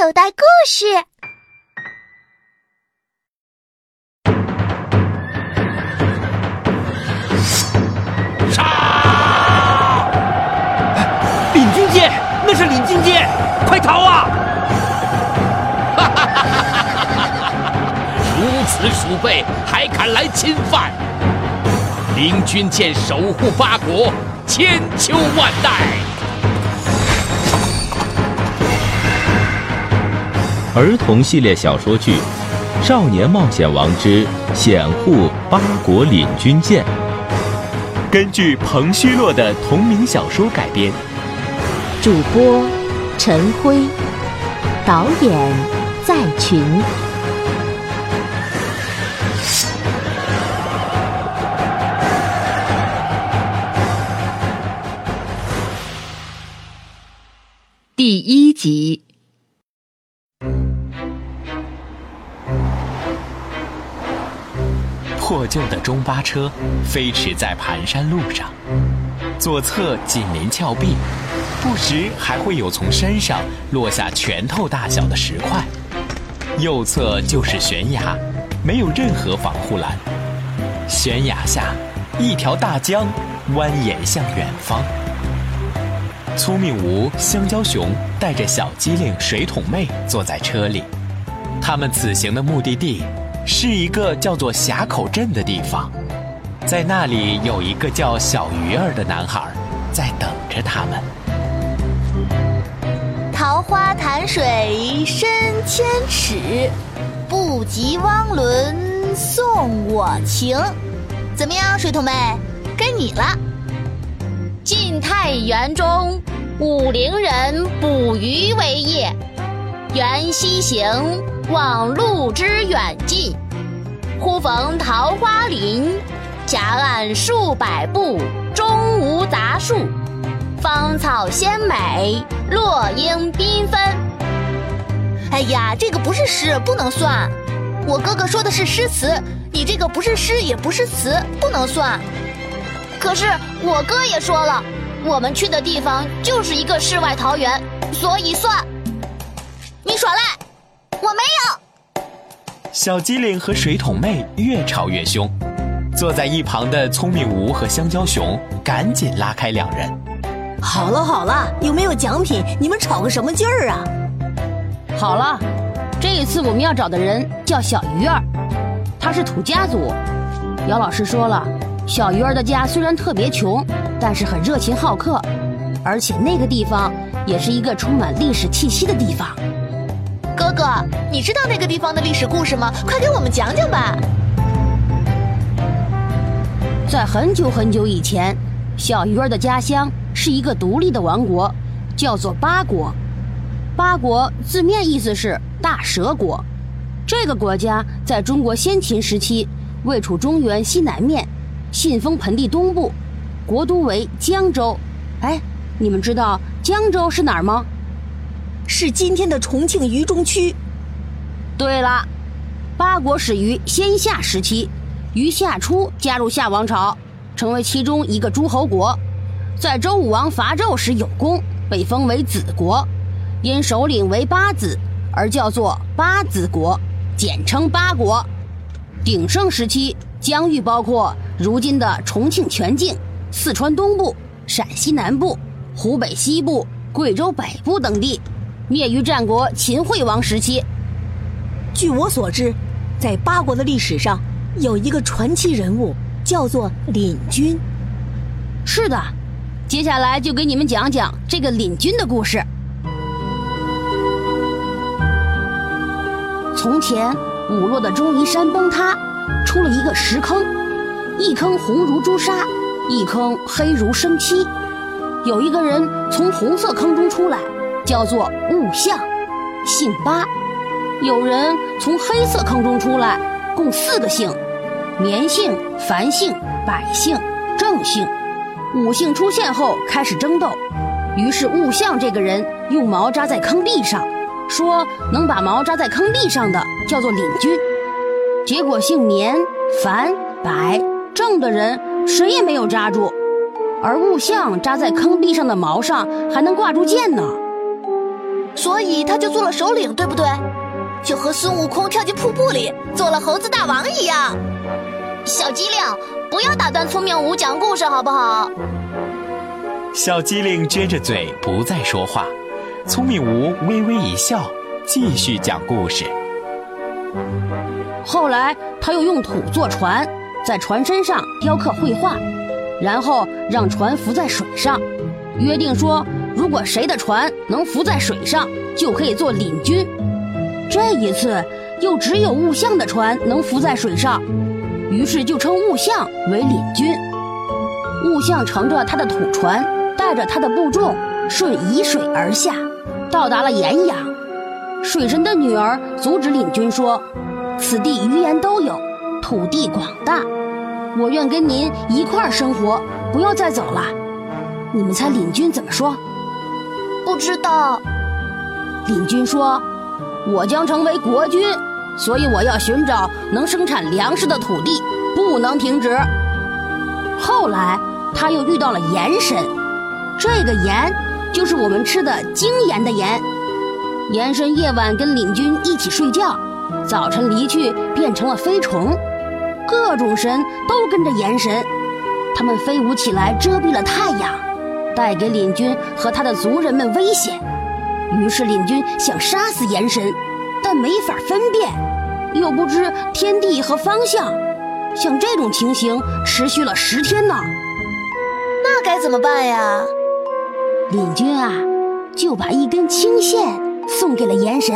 口袋故事。杀！领军舰，那是领军舰，快逃啊！哈哈哈哈哈！如此鼠辈还敢来侵犯？领军舰守护八国，千秋万代。儿童系列小说剧《少年冒险王之险护八国领军舰》，根据彭虚洛的同名小说改编。主播陈辉，导演在群。第一集。旧的中巴车飞驰在盘山路上，左侧紧邻峭壁，不时还会有从山上落下拳头大小的石块；右侧就是悬崖，没有任何防护栏。悬崖下，一条大江蜿蜒向远方。聪明吴、香蕉熊带着小机灵、水桶妹坐在车里，他们此行的目的地。是一个叫做峡口镇的地方，在那里有一个叫小鱼儿的男孩在等着他们。桃花潭水深千尺，不及汪伦送我情。怎么样，水桶妹，该你了。晋太元中，武陵人捕鱼为业，缘西行。望路之远近，忽逢桃花林，夹岸数百步，中无杂树，芳草鲜美，落英缤纷。哎呀，这个不是诗，不能算。我哥哥说的是诗词，你这个不是诗也不是词，不能算。可是我哥也说了，我们去的地方就是一个世外桃源，所以算。你耍赖。我没有。小机灵和水桶妹越吵越凶，坐在一旁的聪明吴和香蕉熊赶紧拉开两人。好了好了，有没有奖品？你们吵个什么劲儿啊？好了，这一次我们要找的人叫小鱼儿，他是土家族。姚老师说了，小鱼儿的家虽然特别穷，但是很热情好客，而且那个地方也是一个充满历史气息的地方。哥哥，你知道那个地方的历史故事吗？快给我们讲讲吧。在很久很久以前，小鱼儿的家乡是一个独立的王国，叫做八国。八国字面意思是大蛇国。这个国家在中国先秦时期位处中原西南面，信封盆地东部，国都为江州。哎，你们知道江州是哪儿吗？是今天的重庆渝中区。对了，八国始于先夏时期，于夏初加入夏王朝，成为其中一个诸侯国。在周武王伐纣时有功，被封为子国，因首领为八子而叫做八子国，简称八国。鼎盛时期，疆域包括如今的重庆全境、四川东部、陕西南部、湖北西部、贵州北部等地。灭于战国秦惠王时期。据我所知，在八国的历史上有一个传奇人物，叫做领军。是的，接下来就给你们讲讲这个领军的故事。从前，五洛的钟夷山崩塌，出了一个石坑，一坑红如朱砂，一坑黑如生漆。有一个人从红色坑中出来。叫做物象，姓八。有人从黑色坑中出来，共四个姓：绵姓、凡姓、百姓、郑姓。五姓出现后开始争斗，于是物象这个人用矛扎在坑壁上，说能把矛扎在坑壁上的叫做领军。结果姓绵、凡、百、郑的人谁也没有扎住，而物象扎在坑壁上的矛上还能挂住箭呢。所以他就做了首领，对不对？就和孙悟空跳进瀑布里做了猴子大王一样。小机灵，不要打断聪明吴讲故事好不好？小机灵撅着嘴不再说话，聪明无微微一笑，继续讲故事。后来他又用土做船，在船身上雕刻绘画，然后让船浮在水上，约定说，如果谁的船能浮在水上，就可以做领军。这一次又只有物象的船能浮在水上，于是就称物象为领军。物象乘着他的土船，带着他的部众顺沂水而下，到达了岩阳。水神的女儿阻止领军说。此地鱼盐都有，土地广大，我愿跟您一块儿生活，不要再走了。你们猜领军怎么说？不知道。领军说：“我将成为国君，所以我要寻找能生产粮食的土地，不能停止。”后来他又遇到了盐神，这个盐就是我们吃的精盐的盐。盐神夜晚跟领军一起睡觉。早晨离去，变成了飞虫，各种神都跟着炎神，他们飞舞起来，遮蔽了太阳，带给领军和他的族人们危险。于是领军想杀死炎神，但没法分辨，又不知天地和方向，像这种情形持续了十天呢。那该怎么办呀？领军啊，就把一根青线送给了炎神。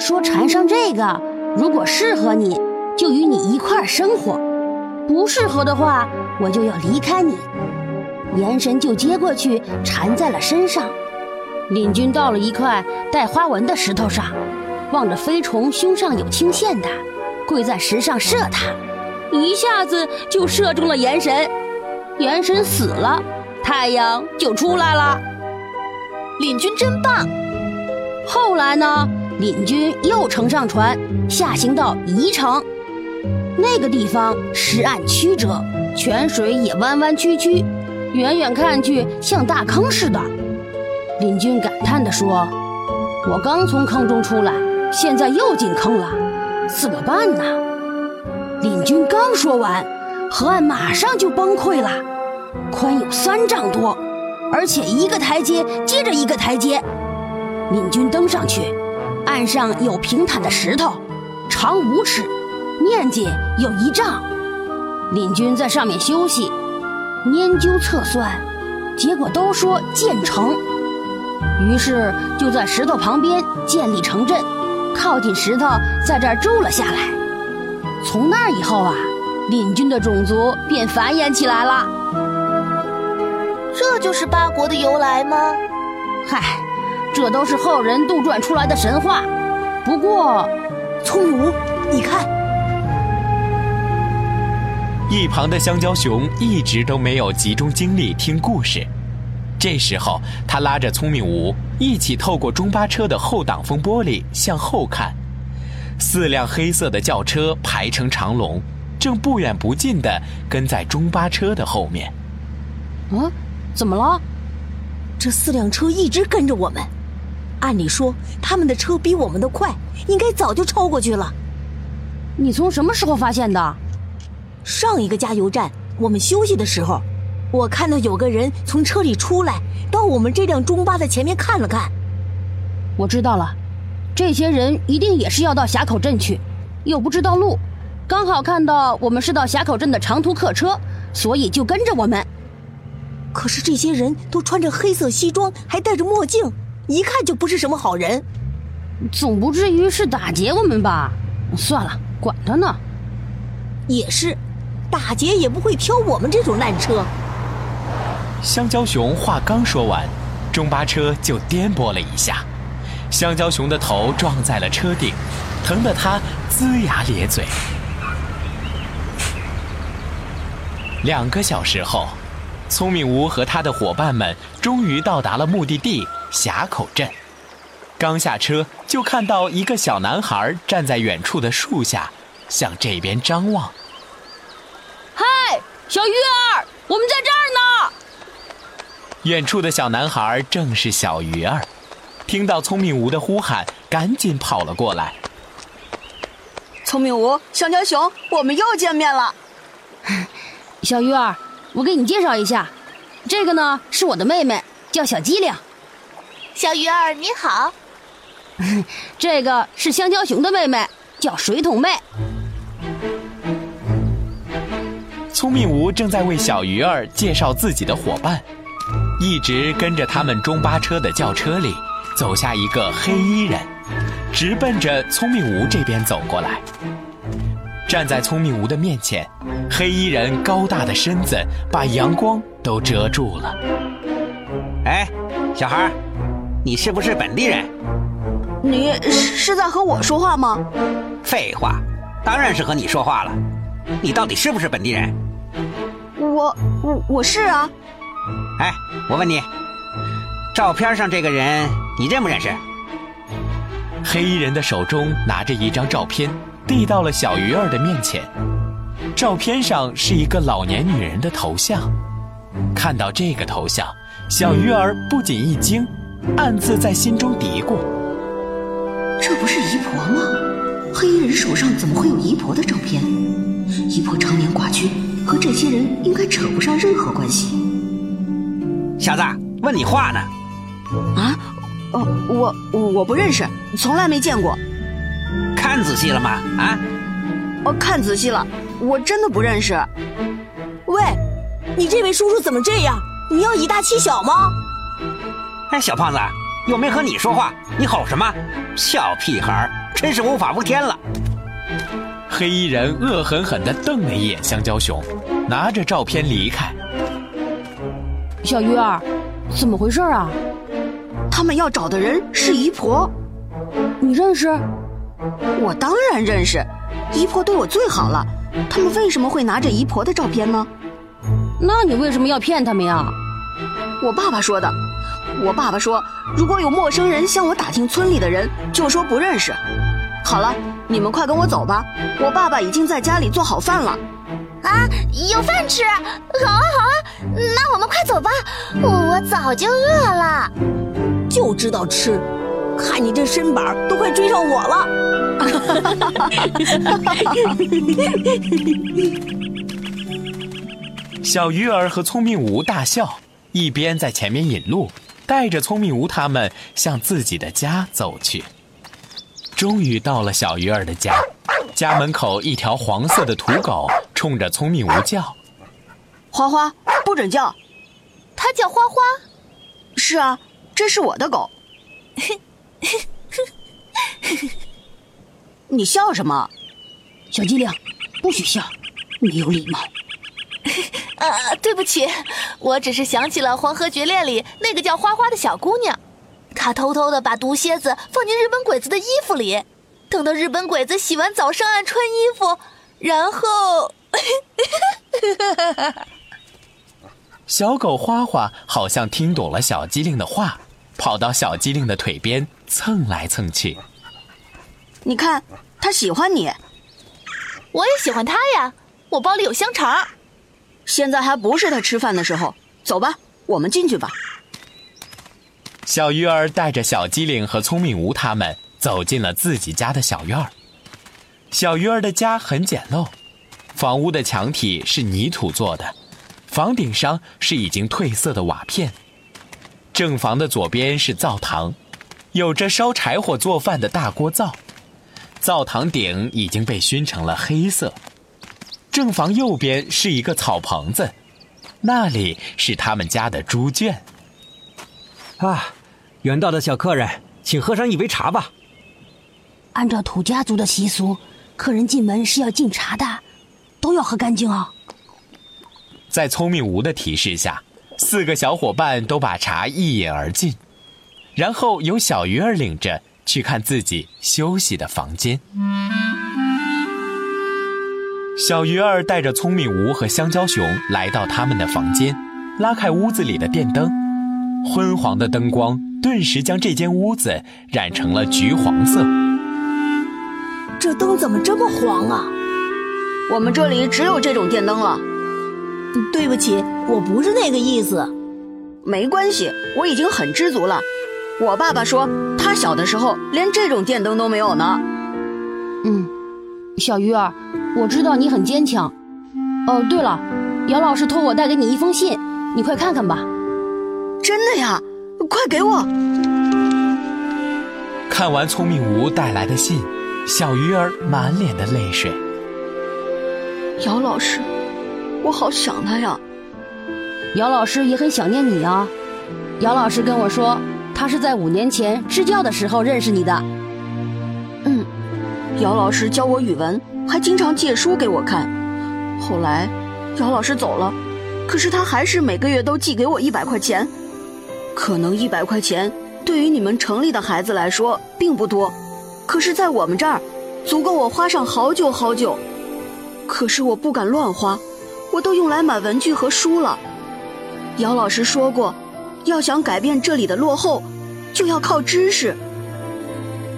说缠上这个，如果适合你，就与你一块儿生活；不适合的话，我就要离开你。岩神就接过去，缠在了身上。领军到了一块带花纹的石头上，望着飞虫胸上有青线的，跪在石上射它，一下子就射中了岩神。岩神死了，太阳就出来了。领军真棒。后来呢？领军又乘上船，下行到宜城。那个地方石岸曲折，泉水也弯弯曲曲，远远看去像大坑似的。林军感叹地说：“我刚从坑中出来，现在又进坑了，怎么办呢？”林军刚说完，河岸马上就崩溃了，宽有三丈多，而且一个台阶接着一个台阶。领军登上去。岸上有平坦的石头，长五尺，面积有一丈。林军在上面休息，研究测算，结果都说建成。于是就在石头旁边建立城镇，靠近石头，在这儿住了下来。从那以后啊，领军的种族便繁衍起来了。这就是八国的由来吗？嗨。这都是后人杜撰出来的神话。不过，聪明无，你看，一旁的香蕉熊一直都没有集中精力听故事。这时候，他拉着聪明吴一起透过中巴车的后挡风玻璃向后看，四辆黑色的轿车排成长龙，正不远不近地跟在中巴车的后面。嗯，怎么了？这四辆车一直跟着我们。按理说，他们的车比我们的快，应该早就超过去了。你从什么时候发现的？上一个加油站，我们休息的时候，我看到有个人从车里出来，到我们这辆中巴的前面看了看。我知道了，这些人一定也是要到峡口镇去，又不知道路，刚好看到我们是到峡口镇的长途客车，所以就跟着我们。可是这些人都穿着黑色西装，还戴着墨镜。一看就不是什么好人，总不至于是打劫我们吧？算了，管他呢。也是，打劫也不会挑我们这种烂车。香蕉熊话刚说完，中巴车就颠簸了一下，香蕉熊的头撞在了车顶，疼得他龇牙咧嘴。两个小时后，聪明无和他的伙伴们终于到达了目的地。峡口镇，刚下车就看到一个小男孩站在远处的树下，向这边张望。嗨，小鱼儿，我们在这儿呢。远处的小男孩正是小鱼儿，听到聪明吴的呼喊，赶紧跑了过来。聪明吴，香蕉熊，我们又见面了。小鱼儿，我给你介绍一下，这个呢是我的妹妹，叫小机灵。小鱼儿你好。这个是香蕉熊的妹妹，叫水桶妹。聪明吴正在为小鱼儿介绍自己的伙伴，一直跟着他们中巴车的轿车里走下一个黑衣人，直奔着聪明吴这边走过来。站在聪明吴的面前，黑衣人高大的身子把阳光都遮住了。哎，小孩，你是不是本地人？你是在和我说话吗？废话，当然是和你说话了。你到底是不是本地人？我我我是啊。哎，我问你，照片上这个人你认不认识？黑衣人的手中拿着一张照片，递到了小鱼儿的面前。照片上是一个老年女人的头像。看到这个头像，小鱼儿不仅一惊，暗自在心中嘀咕：这不是姨婆吗？黑衣人手上怎么会有姨婆的照片？姨婆常年寡居，和这些人应该扯不上任何关系。小子，问你话呢？啊？哦，我我不认识，从来没见过。看仔细了吗？啊？哦，看仔细了，我真的不认识。喂，你这位叔叔怎么这样？你要以大欺小吗？哎，小胖子，又没和你说话，你吼什么？小屁孩，真是无法无天了。黑衣人恶狠狠地瞪了一眼香蕉熊，拿着照片离开。小鱼儿，怎么回事啊？他们要找的人是姨婆，你认识？我当然认识，姨婆对我最好了。他们为什么会拿着姨婆的照片呢？那你为什么要骗他们呀？我爸爸说的。我爸爸说，如果有陌生人向我打听村里的人，就说不认识。好了，你们快跟我走吧，我爸爸已经在家里做好饭了。啊，有饭吃，好啊好啊，那我们快走吧，我早就饿了。就知道吃，看你这身板都快追上我了。小鱼儿和聪明吴大笑，一边在前面引路，带着聪明吴他们向自己的家走去。终于到了小鱼儿的家，家门口一条黄色的土狗冲着聪明无叫：“花花，不准叫！”它叫花花。是啊，这是我的狗。你笑什么？小机灵，不许笑，没有礼貌。啊，对不起，我只是想起了《黄河绝恋》里那个叫花花的小姑娘，她偷偷的把毒蝎子放进日本鬼子的衣服里，等到日本鬼子洗完澡上岸穿衣服，然后，小狗花花好像听懂了小机灵的话，跑到小机灵的腿边蹭来蹭去。你看，它喜欢你，我也喜欢它呀。我包里有香肠。现在还不是他吃饭的时候，走吧，我们进去吧。小鱼儿带着小机灵和聪明吴他们走进了自己家的小院儿。小鱼儿的家很简陋，房屋的墙体是泥土做的，房顶上是已经褪色的瓦片。正房的左边是灶堂，有着烧柴火做饭的大锅灶，灶堂顶已经被熏成了黑色。正房右边是一个草棚子，那里是他们家的猪圈。啊，远道的小客人，请喝上一杯茶吧。按照土家族的习俗，客人进门是要敬茶的，都要喝干净哦。在聪明吴的提示下，四个小伙伴都把茶一饮而尽，然后由小鱼儿领着去看自己休息的房间。小鱼儿带着聪明吴和香蕉熊来到他们的房间，拉开屋子里的电灯，昏黄的灯光顿时将这间屋子染成了橘黄色。这灯怎么这么黄啊？我们这里只有这种电灯了。对不起，我不是那个意思。没关系，我已经很知足了。我爸爸说他小的时候连这种电灯都没有呢。嗯，小鱼儿，我知道你很坚强。哦，对了，姚老师托我带给你一封信，你快看看吧。真的呀，快给我！看完聪明吴带来的信，小鱼儿满脸的泪水。姚老师，我好想他呀。姚老师也很想念你啊。姚老师跟我说，他是在五年前支教的时候认识你的。嗯，姚老师教我语文，还经常借书给我看。后来，姚老师走了，可是他还是每个月都寄给我一百块钱。可能一百块钱对于你们城里的孩子来说并不多，可是在我们这儿，足够我花上好久好久。可是我不敢乱花，我都用来买文具和书了。姚老师说过，要想改变这里的落后，就要靠知识。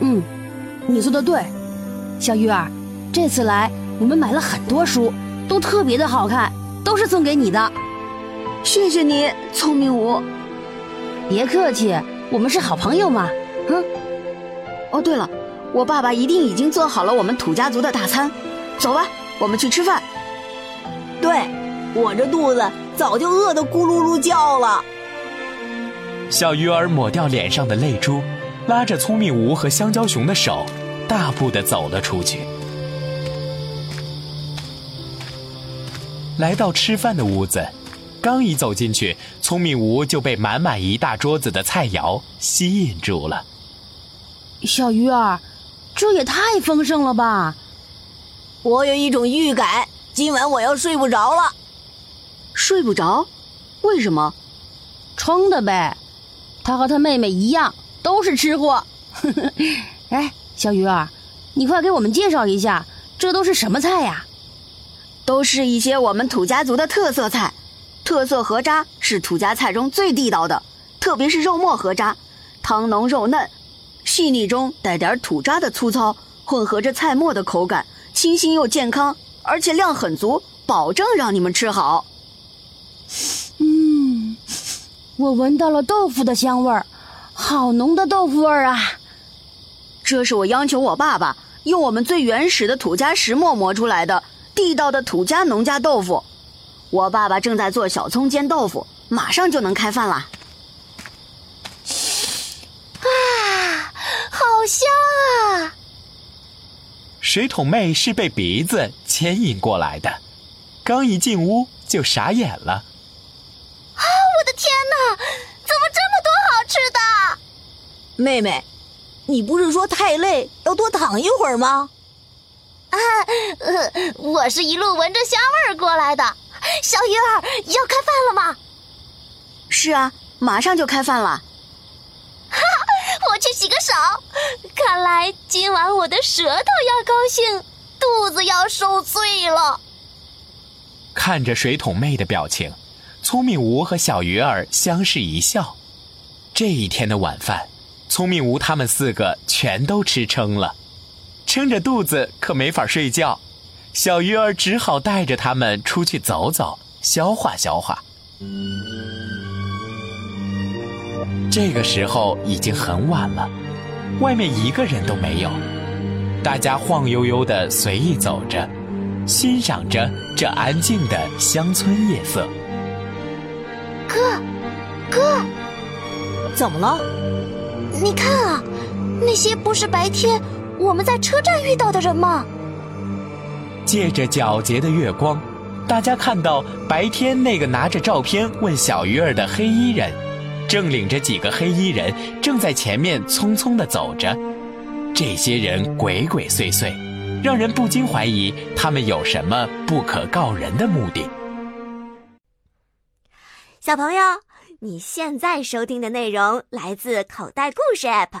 嗯，你做的对，小鱼儿，这次来我们买了很多书，都特别的好看，都是送给你的。谢谢你，聪明无。别客气，我们是好朋友嘛。嗯。哦，对了，我爸爸一定已经做好了我们土家族的大餐，走吧。我们去吃饭。对，我这肚子早就饿得咕噜噜叫了。小鱼儿抹掉脸上的泪珠，拉着聪明吴和香蕉熊的手，大步的走了出去。来到吃饭的屋子，刚一走进去，聪明无就被满满一大桌子的菜肴吸引住了。小鱼儿，这也太丰盛了吧！我有一种预感，今晚我要睡不着了。睡不着？为什么？撑的呗。他和他妹妹一样，都是吃货。哎，小鱼儿，你快给我们介绍一下，这都是什么菜呀？都是一些我们土家族的特色菜。特色河渣是土家菜中最地道的，特别是肉末河渣，汤浓肉嫩，细腻中带点土渣的粗糙，混合着菜末的口感。清新又健康，而且量很足，保证让你们吃好。嗯，我闻到了豆腐的香味儿，好浓的豆腐味儿啊！这是我央求我爸爸用我们最原始的土家石磨磨出来的地道的土家农家豆腐。我爸爸正在做小葱煎豆腐，马上就能开饭了。啊，好香啊！水桶妹是被鼻子牵引过来的，刚一进屋就傻眼了。啊！我的天哪，怎么这么多好吃的？妹妹，你不是说太累要多躺一会儿吗？啊，呃，我是一路闻着香味儿过来的。小鱼儿要开饭了吗？是啊，马上就开饭了。哈。我去洗个手，看来今晚我的舌头要高兴，肚子要受罪了。看着水桶妹的表情，聪明无和小鱼儿相视一笑。这一天的晚饭，聪明无他们四个全都吃撑了，撑着肚子可没法睡觉。小鱼儿只好带着他们出去走走，消化消化。这个时候已经很晚了，外面一个人都没有，大家晃悠悠的随意走着，欣赏着这安静的乡村夜色。哥，哥，怎么了？你看啊，那些不是白天我们在车站遇到的人吗？借着皎洁的月光，大家看到白天那个拿着照片问小鱼儿的黑衣人。正领着几个黑衣人正在前面匆匆的走着，这些人鬼鬼祟祟，让人不禁怀疑他们有什么不可告人的目的。小朋友，你现在收听的内容来自口袋故事 App，